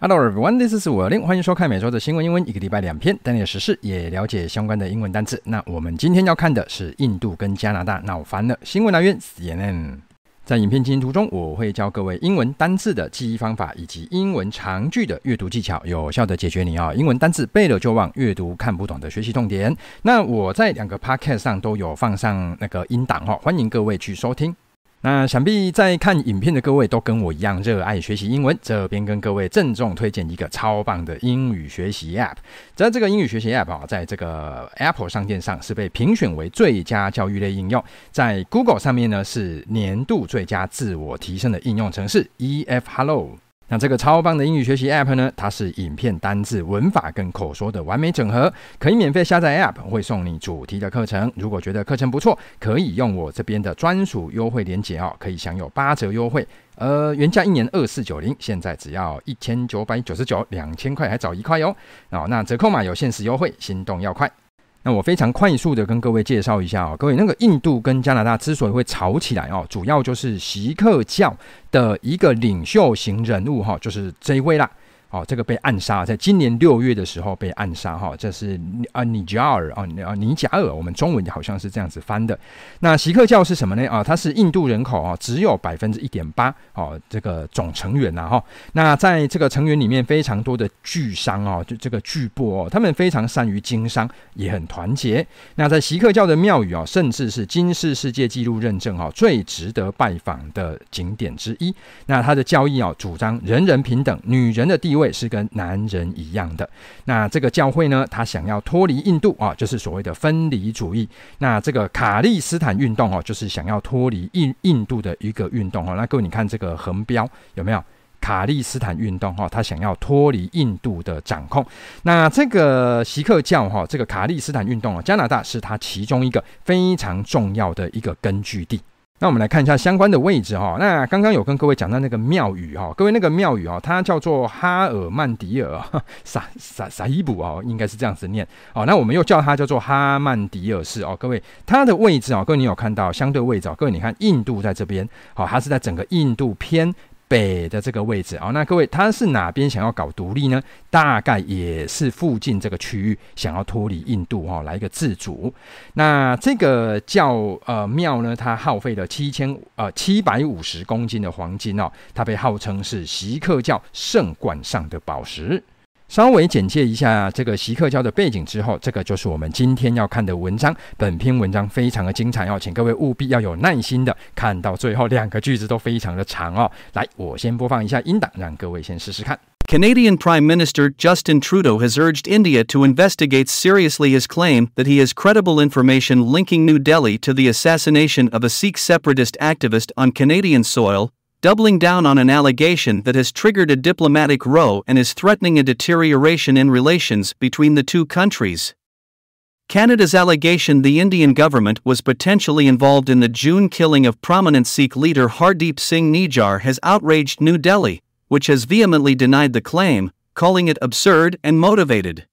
Hello everyone, this is 五二零，欢迎收看每周的新闻英文，一个礼拜两篇，带你的时事也了解相关的英文单词。那我们今天要看的是印度跟加拿大闹翻了。新闻来源 CNN。在影片进行途中，我会教各位英文单字的记忆方法，以及英文长句的阅读技巧，有效的解决你啊英文单字背了就忘、阅读看不懂的学习痛点。那我在两个 podcast 上都有放上那个音档哈，欢迎各位去收听。那想必在看影片的各位都跟我一样热爱学习英文，这边跟各位郑重推荐一个超棒的英语学习 App。在这个英语学习 App 啊，在这个 Apple 商店上是被评选为最佳教育类应用，在 Google 上面呢是年度最佳自我提升的应用程式 EF Hello。那这个超棒的英语学习 App 呢，它是影片、单字、文法跟口说的完美整合，可以免费下载 App，会送你主题的课程。如果觉得课程不错，可以用我这边的专属优惠链接哦，可以享有八折优惠。呃，原价一年二四九零，现在只要一千九百九十九，两千块还找一块哟。哦，那折扣码有限时优惠，心动要快。那我非常快速的跟各位介绍一下哦，各位那个印度跟加拿大之所以会吵起来哦，主要就是锡克教的一个领袖型人物哈，就是这一位啦。哦，这个被暗杀，在今年六月的时候被暗杀哈，这是啊尼加尔啊啊尼加尔，我们中文好像是这样子翻的。那锡克教是什么呢？啊，它是印度人口啊只有百分之一点八哦，这个总成员呐哈。那在这个成员里面，非常多的巨商哦，就这个巨擘哦，他们非常善于经商，也很团结。那在锡克教的庙宇啊，甚至是金氏世界纪录认证哈，最值得拜访的景点之一。那他的教义啊，主张人人平等，女人的地位。位是跟男人一样的。那这个教会呢，他想要脱离印度啊，就是所谓的分离主义。那这个卡利斯坦运动哦，就是想要脱离印印度的一个运动哦。那各位你看这个横标有没有？卡利斯坦运动哈，他想要脱离印度的掌控。那这个锡克教哈，这个卡利斯坦运动啊，加拿大是他其中一个非常重要的一个根据地。那我们来看一下相关的位置哈。那刚刚有跟各位讲到那个庙宇哈，各位那个庙宇啊，它叫做哈尔曼迪尔萨萨萨伊卜哦，应该是这样子念哦。那我们又叫它叫做哈曼迪尔市哦。各位，它的位置啊，各位你有看到相对位置啊？各位你看，印度在这边，好，它是在整个印度偏。北的这个位置啊，那各位他是哪边想要搞独立呢？大概也是附近这个区域想要脱离印度哈，来一个自主。那这个教呃庙呢，它耗费了七千呃七百五十公斤的黄金哦，它被号称是锡克教圣冠上的宝石。稍微简介一下这个锡克教的背景之后，这个就是我们今天要看的文章。本篇文章非常的精彩哦，请各位务必要有耐心的看到最后，两个句子都非常的长哦。来，我先播放一下音档，让各位先试试看。Canadian Prime Minister Justin Trudeau has urged India to investigate seriously his claim that he has credible information linking New Delhi to the assassination of a Sikh separatist activist on Canadian soil. Doubling down on an allegation that has triggered a diplomatic row and is threatening a deterioration in relations between the two countries. Canada's allegation the Indian government was potentially involved in the June killing of prominent Sikh leader Hardeep Singh Nijjar has outraged New Delhi, which has vehemently denied the claim, calling it absurd and motivated.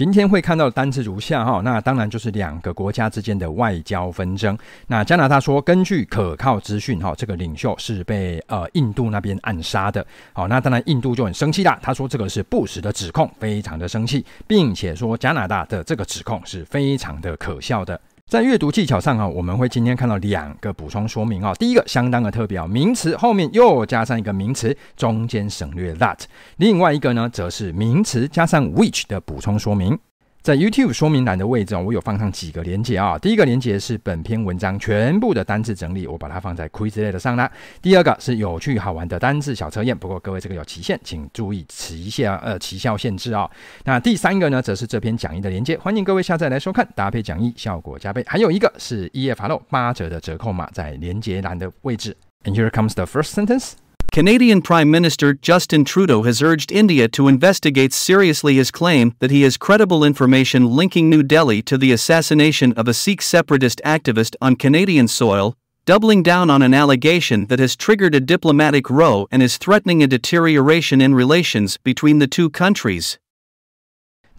今天会看到的单词如下哈，那当然就是两个国家之间的外交纷争。那加拿大说，根据可靠资讯哈，这个领袖是被呃印度那边暗杀的。好，那当然印度就很生气啦，他说这个是不实的指控，非常的生气，并且说加拿大的这个指控是非常的可笑的。在阅读技巧上啊，我们会今天看到两个补充说明啊。第一个相当的特别，名词后面又加上一个名词，中间省略 that。另外一个呢，则是名词加上 which 的补充说明。在 YouTube 说明栏的位置哦，我有放上几个连接啊。第一个连接是本篇文章全部的单字整理，我把它放在 Quizlet 上啦。第二个是有趣好玩的单字小测验，不过各位这个有期限，请注意期限呃期效限制啊、那第三个呢，则是这篇讲义的连接，欢迎各位下载来收看，搭配讲义效果加倍。还有一个是 EFLO 八折的折扣码，在连接栏的位置。And here comes the first sentence. Canadian Prime Minister Justin Trudeau has urged India to investigate seriously his claim that he has credible information linking New Delhi to the assassination of a Sikh separatist activist on Canadian soil, doubling down on an allegation that has triggered a diplomatic row and is threatening a deterioration in relations between the two countries.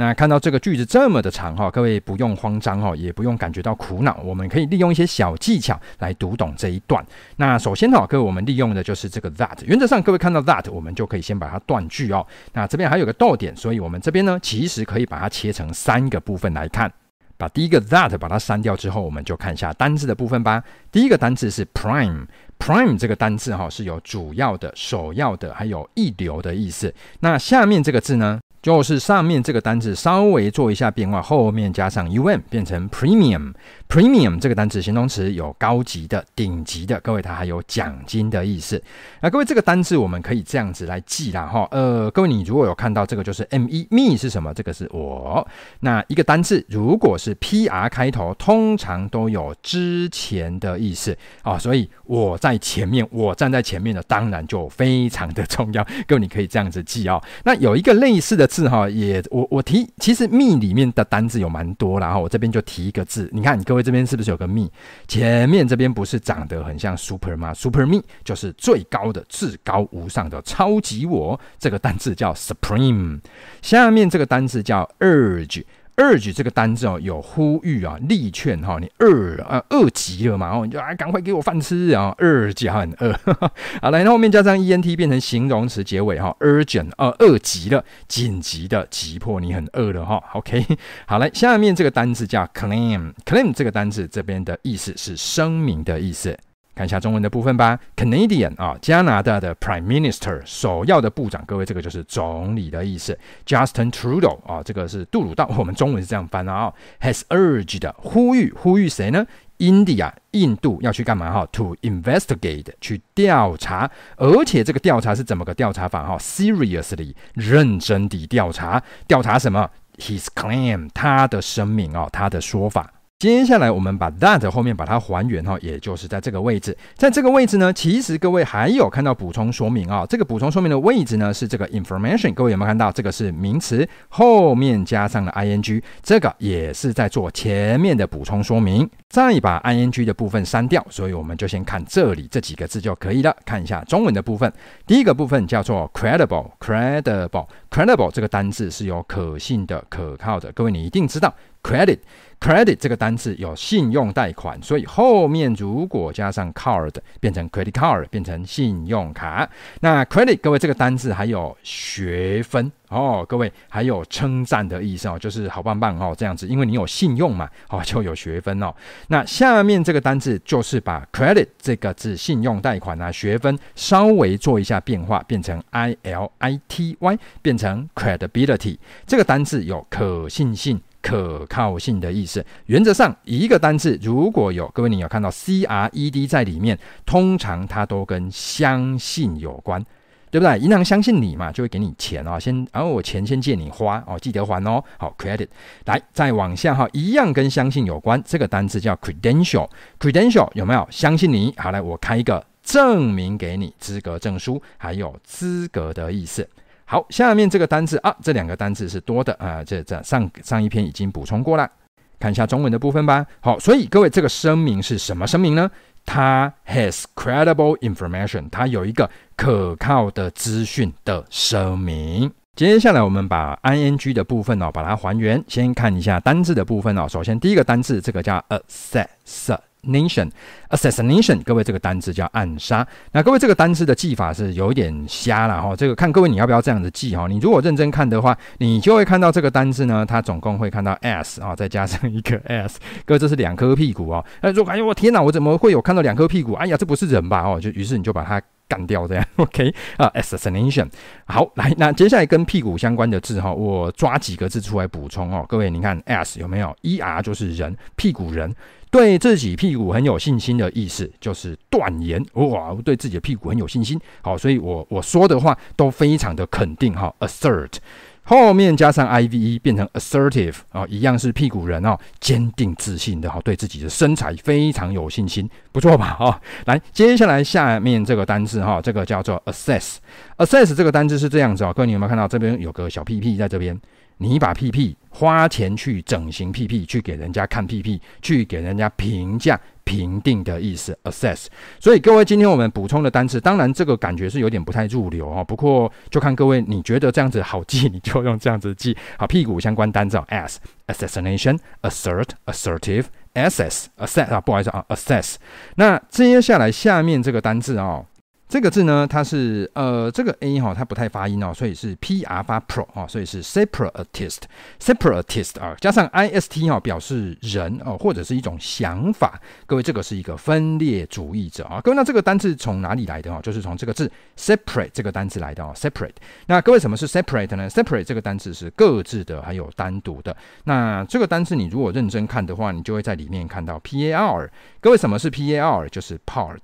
那看到这个句子这么的长哈，各位不用慌张哈，也不用感觉到苦恼，我们可以利用一些小技巧来读懂这一段。那首先哈，各位我们利用的就是这个 that，原则上各位看到 that，我们就可以先把它断句哦。那这边还有个逗点，所以我们这边呢，其实可以把它切成三个部分来看。把第一个 that 把它删掉之后，我们就看一下单字的部分吧。第一个单字是 prime，prime 这个单字哈是有主要的、首要的，还有一流的意思。那下面这个字呢？就是上面这个单字稍微做一下变化，后面加上 u n 变成 premium。Premium 这个单词形容词有高级的、顶级的，各位它还有奖金的意思。那各位这个单字我们可以这样子来记啦哈。呃，各位你如果有看到这个就是 me me 是什么？这个是我。那一个单字如果是 pr 开头，通常都有之前的意思啊，所以我在前面，我站在前面的，当然就非常的重要。各位你可以这样子记哦。那有一个类似的。字哈也我我提，其实 me 里面的单字有蛮多，然后我这边就提一个字，你看各位这边是不是有个 me？前面这边不是长得很像 super 吗？super me 就是最高的、至高无上的超级我，这个单字叫 supreme。下面这个单字叫 urge。Urge 这个单字哦，有呼吁啊、力劝哈，你饿啊饿极了嘛，哦，你就啊赶快给我饭吃啊饿极很饿，好来，后面加上 ent 变成形容词结尾哈，urgent 啊饿极了，紧急的、急迫，你很饿了哈，OK，好来，下面这个单字叫 claim，claim 这个单字这边的意思是声明的意思。看一下中文的部分吧。Canadian 啊，加拿大的 Prime Minister 首要的部长，各位这个就是总理的意思。Justin Trudeau 啊，这个是杜鲁道，我们中文是这样翻的啊。Has urged 呼吁呼吁谁呢？India 印度要去干嘛哈？To investigate 去调查，而且这个调查是怎么个调查法哈？Seriously 认真地调查，调查什么？His claim 他的声明哦，他的说法。接下来，我们把 that 后面把它还原哈，也就是在这个位置。在这个位置呢，其实各位还有看到补充说明啊。这个补充说明的位置呢是这个 information，各位有没有看到？这个是名词后面加上了 ing，这个也是在做前面的补充说明。再把 ing 的部分删掉，所以我们就先看这里这几个字就可以了。看一下中文的部分，第一个部分叫做 credible，credible，credible 这个单字是有可信的、可靠的。各位你一定知道 credit。Credit 这个单字有信用贷款，所以后面如果加上 card 变成 credit card，变成信用卡。那 credit 各位这个单字还有学分哦，各位还有称赞的意思哦，就是好棒棒哦这样子，因为你有信用嘛，哦就有学分哦。那下面这个单字就是把 credit 这个字信用贷款啊学分稍微做一下变化，变成 i l i t y，变成 credibility 这个单字有可信性。可靠性的意思，原则上一个单字如果有各位你有看到 C R E D 在里面，通常它都跟相信有关，对不对？银行相信你嘛，就会给你钱哦，先然后、我钱先借你花哦，记得还哦。好，credit，来再往下哈，一样跟相信有关，这个单字叫 credential，credential 有没有相信你？好，来我开一个证明给你，资格证书，还有资格的意思。好，下面这个单字啊，这两个单字是多的啊，这这上上一篇已经补充过了，看一下中文的部分吧。好，所以各位这个声明是什么声明呢？它 has credible information，它有一个可靠的资讯的声明。接下来我们把 ing 的部分哦，把它还原，先看一下单字的部分哦。首先第一个单字，这个叫 assess。Nation，assassination，各位这个单字叫暗杀。那各位这个单字的记法是有一点瞎了哈。这个看各位你要不要这样子记哈？你如果认真看的话，你就会看到这个单字呢，它总共会看到 s 啊，再加上一个 s。各位这是两颗屁股哦。那如果哎呦我天哪，我怎么会有看到两颗屁股？哎呀，这不是人吧？哦，就于是你就把它干掉这样。OK 啊，assassination。好，来，那接下来跟屁股相关的字哈，我抓几个字出来补充哦。各位你看 s 有没有？er 就是人，屁股人。对自己屁股很有信心的意思，就是断言哇，对自己的屁股很有信心。好，所以我我说的话都非常的肯定哈。Assert 后面加上 I V E 变成 assertive 啊，一样是屁股人哦，坚定自信的哈，对自己的身材非常有信心，不错吧？哈，来，接下来下面这个单字哈，这个叫做 assess。assess 这个单字是这样子哦，各位你有没有看到这边有个小屁屁在这边？你把屁屁花钱去整形屁屁，去给人家看屁屁，去给人家评价评定的意思，assess。所以各位，今天我们补充的单词，当然这个感觉是有点不太入流哦。不过就看各位，你觉得这样子好记，你就用这样子记。好，屁股相关单字，as assassination assert assertive assess assess 啊，不好意思啊，assess。那接下来下面这个单字哦。这个字呢，它是呃，这个 a 哈，它不太发音哦，所以是 p r 发 pro 啊，所以是 separatist，separatist 啊，加上 i s t 哈，表示人哦，或者是一种想法。各位，这个是一个分裂主义者啊。各位，那这个单字从哪里来的哦？就是从这个字 separate 这个单字来的哦，separate。那各位，什么是 separate 呢？separate 这个单字是各自的，还有单独的。那这个单字你如果认真看的话，你就会在里面看到 p a r。各位，什么是 p a r？就是 part。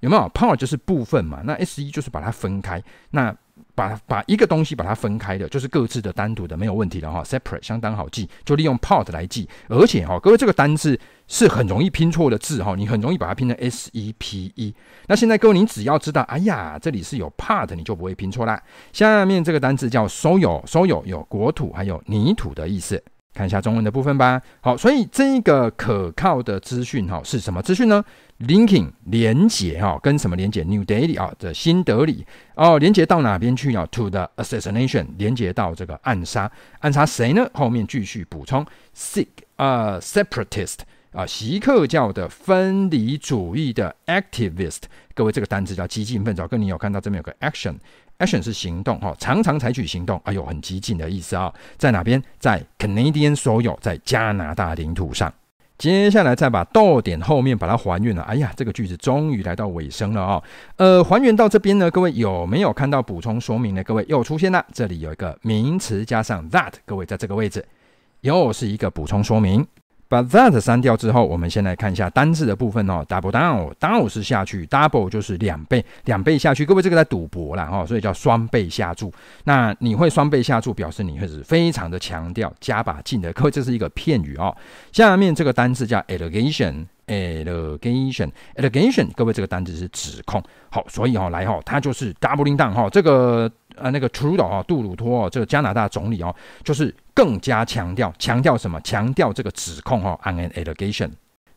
有没有 part 就是部分嘛？那 s e 就是把它分开，那把把一个东西把它分开的，就是各自的、单独的，没有问题的哈。Separate 相当好记，就利用 part 来记。而且哈，各位这个单字是很容易拼错的字哈，你很容易把它拼成 s e p e。那现在各位，你只要知道，哎呀，这里是有 part，你就不会拼错啦。下面这个单字叫 soil，soil 有国土还有泥土的意思。看一下中文的部分吧。好，所以这一个可靠的资讯哈是什么资讯呢？Linking 连接哈，跟什么连接？New Delhi 啊的新德里哦，连接到哪边去啊？To the assassination，连接到这个暗杀，暗杀谁呢？后面继续补充，Sikh 啊，separatist 啊，锡克教的分离主义的 activist。各位，这个单词叫激进分子，跟你有看到这边有个 action。Action 是行动哈，常常采取行动，哎呦，很激进的意思啊，在哪边？在 Canadian soil，在加拿大领土上。接下来再把逗点后面把它还原了，哎呀，这个句子终于来到尾声了啊。呃，还原到这边呢，各位有没有看到补充说明呢？各位又出现了，这里有一个名词加上 that，各位在这个位置又是一个补充说明。把 that 删掉之后，我们先来看一下单字的部分哦。Double down，down 是下去，double 就是两倍，两倍下去。各位这个在赌博啦哈，所以叫双倍下注。那你会双倍下注，表示你会是非常的强调，加把劲的。各位这是一个片语哦。下面这个单字叫 allegation，allegation，allegation。各位这个单字是指控。好，所以哈来哈，它就是 doubling down 哈，这个。呃，那个 Trudeau 啊，杜鲁托哦，这个加拿大总理哦，就是更加强调，强调什么？强调这个指控哈，on an allegation。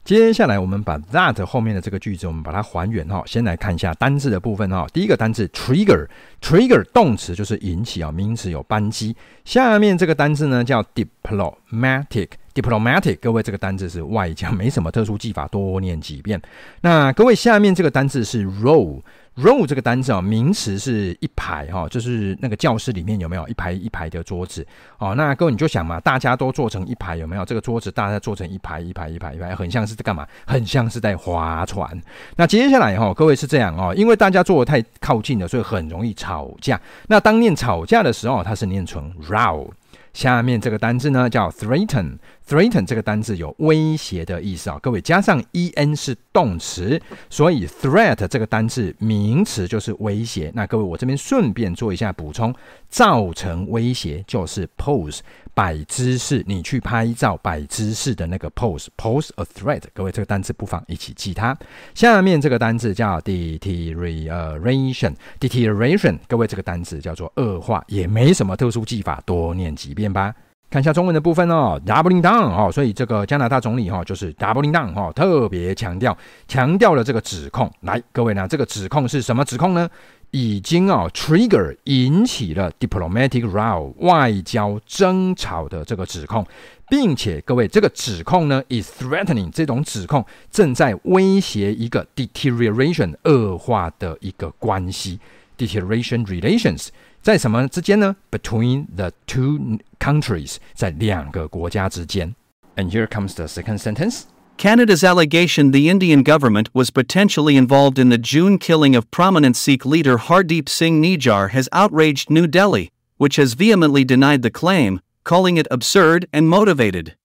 接下来我们把 that 后面的这个句子，我们把它还原哈。先来看一下单字的部分哈。第一个单字 trigger，trigger 动词就是引起啊，名词有扳机。下面这个单字呢叫 diplomatic Diplomatic，。各位这个单字是外交，没什么特殊技法，多念几遍。那各位下面这个单字是 row。row 这个单字啊，名词是一排哈，就是那个教室里面有没有一排一排的桌子哦？那各位你就想嘛，大家都坐成一排有没有？这个桌子大家坐成一排一排一排一排，很像是在干嘛？很像是在划船。那接下来哈，各位是这样哦，因为大家坐得太靠近了，所以很容易吵架。那当念吵架的时候，它是念成 row。下面这个单字呢叫 threaten Threaten 这个单字有威胁的意思啊，各位加上 en 是动词，所以 threat 这个单字名词就是威胁。那各位我这边顺便做一下补充，造成威胁就是 pose。摆姿势，你去拍照摆姿势的那个 pose，pose a threat。各位这个单词不妨一起记它。下面这个单词叫 deterioration，deterioration。各位这个单词叫做恶化，也没什么特殊记法，多念几遍吧。看一下中文的部分哦，doubling down 哦，所以这个加拿大总理哈就是 doubling down 哈，特别强调强调了这个指控。来，各位呢，这个指控是什么指控呢？已经啊，trigger 引起了 diplomatic row 外交争吵的这个指控，并且各位这个指控呢，is threatening 这种指控正在威胁一个 deterioration 恶化的一个关系，deterioration relations 在什么之间呢？Between the two countries 在两个国家之间。And here comes the second sentence. Canada's allegation the Indian government was potentially involved in the June killing of prominent Sikh leader Hardeep Singh Nijjar has outraged New Delhi, which has vehemently denied the claim, calling it absurd and motivated.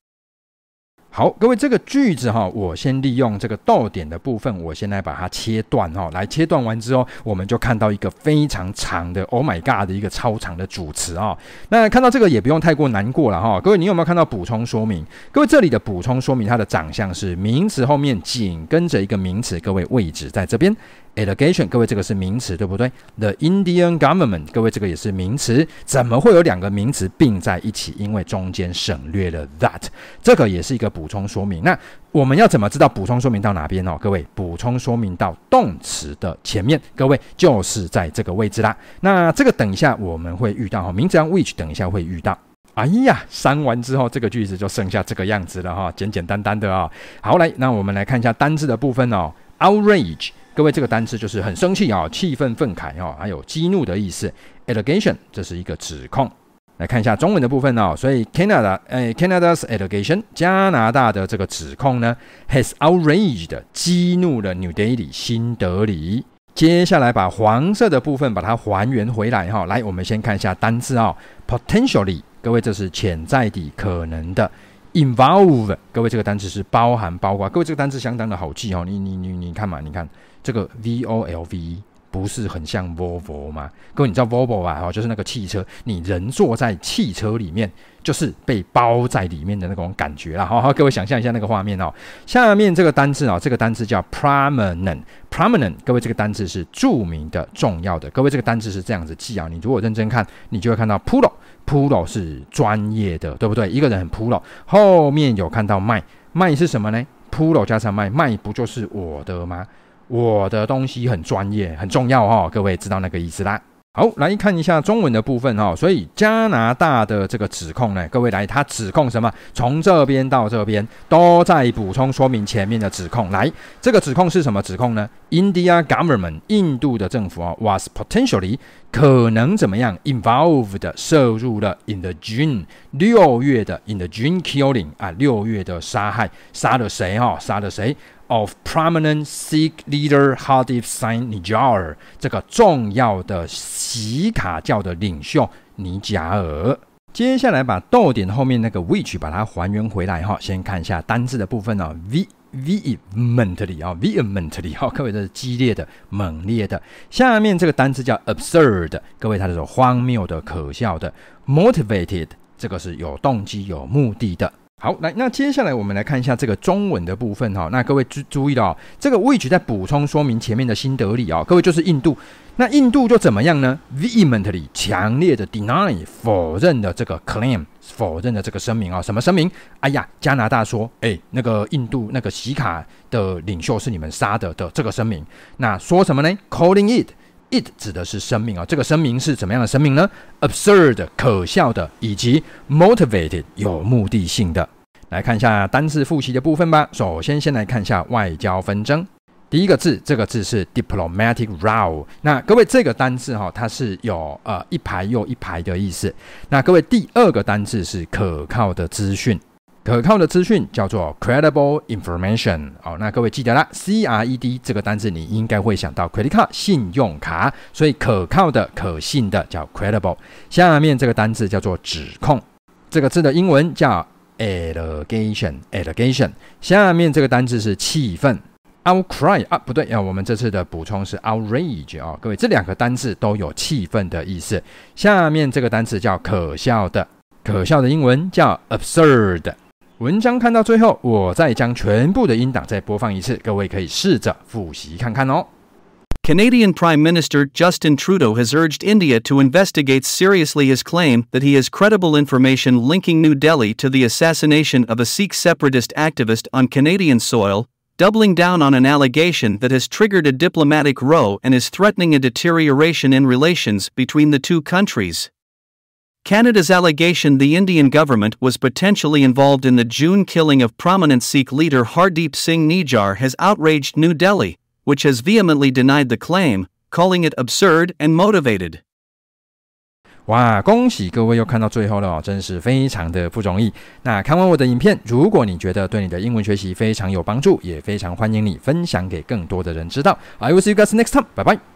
好，各位，这个句子哈，我先利用这个逗点的部分，我先来把它切断哈。来切断完之后，我们就看到一个非常长的 “Oh my God” 的一个超长的主词啊。那看到这个也不用太过难过了哈。各位，你有没有看到补充说明？各位，这里的补充说明，它的长相是名词后面紧跟着一个名词，各位位置在这边。Allegation，各位这个是名词，对不对？The Indian government，各位这个也是名词，怎么会有两个名词并在一起？因为中间省略了 that，这个也是一个补补充说明。那我们要怎么知道补充说明到哪边哦？各位，补充说明到动词的前面，各位就是在这个位置啦。那这个等一下我们会遇到哈，名词 which 等一下会遇到。哎呀，删完之后这个句子就剩下这个样子了哈，简简单单的啊。好，来，那我们来看一下单字的部分哦。Outrage，各位这个单词就是很生气啊，气愤愤慨哦，还有激怒的意思。Allegation，这是一个指控。来看一下中文的部分哦，所以 Canada，哎，Canada's allegation，加拿大的这个指控呢，has outraged，激怒了 New Delhi，新德里。接下来把黄色的部分把它还原回来哈，来，我们先看一下单字哦，potentially，各位这是潜在的、可能的，involve，各位这个单词是包含、包括，各位这个单词相当的好记哦，你你你你看嘛，你看这个 V O L V。不是很像 Volvo 吗？各位，你知道 Volvo 吧？哦，就是那个汽车，你人坐在汽车里面，就是被包在里面的那种感觉啦。好好，各位想象一下那个画面哦。下面这个单字哦，这个单字叫 prominent，prominent。各位，这个单字是著名的、重要的。各位，这个单字是这样子记啊。你如果认真看，你就会看到 pro，pro 是专业的，对不对？一个人很 pro，后面有看到卖，卖是什么呢？pro 加上卖，卖不就是我的吗？我的东西很专业，很重要哦，各位知道那个意思啦。好，来看一下中文的部分哈。所以加拿大的这个指控呢，各位来，他指控什么？从这边到这边都在补充说明前面的指控。来，这个指控是什么指控呢？India government，印度的政府啊，was potentially 可能怎么样？involved 涉入了 in the June 六月的 in the June killing 啊，六月的杀害，杀了谁哈？杀了谁？Of prominent Sikh leader Hardeep Singh Nijjar 这个重要的锡卡教的领袖尼贾尔。接下来把逗点后面那个 which 把它还原回来哈。先看一下单字的部分哦，v vehemently 啊，vehemently 哈，各位这是激烈的、猛烈的。下面这个单字叫 absurd，各位它是荒谬的、可笑的。motivated 这个是有动机、有目的的。好，来，那接下来我们来看一下这个中文的部分哈。那各位注注意到哦，这个 which 在补充说明前面的新德里啊，各位就是印度。那印度就怎么样呢？Vehemently 强烈的 deny 否认的这个 claim，否认的这个声明啊。什么声明？哎呀，加拿大说，哎，那个印度那个锡卡的领袖是你们杀的的这个声明。那说什么呢？Calling it。It 指的是声明啊，这个声明是怎么样的声明呢？Absurd 可笑的，以及 motivated 有目的性的。来看一下单字复习的部分吧。首先，先来看一下外交纷争。第一个字，这个字是 diplomatic row。那各位，这个单字哈，它是有呃一排又一排的意思。那各位，第二个单字是可靠的资讯。可靠的资讯叫做 credible information。好，那各位记得啦，C R E D 这个单字你应该会想到 credit card 信用卡，所以可靠的、可信的叫 credible。下面这个单字叫做指控，这个字的英文叫 allegation。allegation。下面这个单字是气愤，outcry 啊，不对啊，我们这次的补充是 outrage 啊，各位这两个单字都有气愤的意思。下面这个单词叫可笑的，可笑的英文叫 absurd。文章看到最后，我再将全部的音档再播放一次，各位可以试着复习看看哦。Canadian Prime Minister Justin Trudeau has urged India to investigate seriously his claim that he has credible information linking New Delhi to the assassination of a Sikh separatist activist on Canadian soil, doubling down on an allegation that has triggered a diplomatic row and is threatening a deterioration in relations between the two countries. Canada's allegation the Indian government was potentially involved in the June killing of prominent Sikh leader Hardeep Singh Nijjar has outraged New Delhi, which has vehemently denied the claim, calling it absurd and motivated. 哇，恭喜各位又看到最后了哦，真是非常的不容易。那看完我的影片，如果你觉得对你的英文学习非常有帮助，也非常欢迎你分享给更多的人知道。I will see you guys next time，拜拜。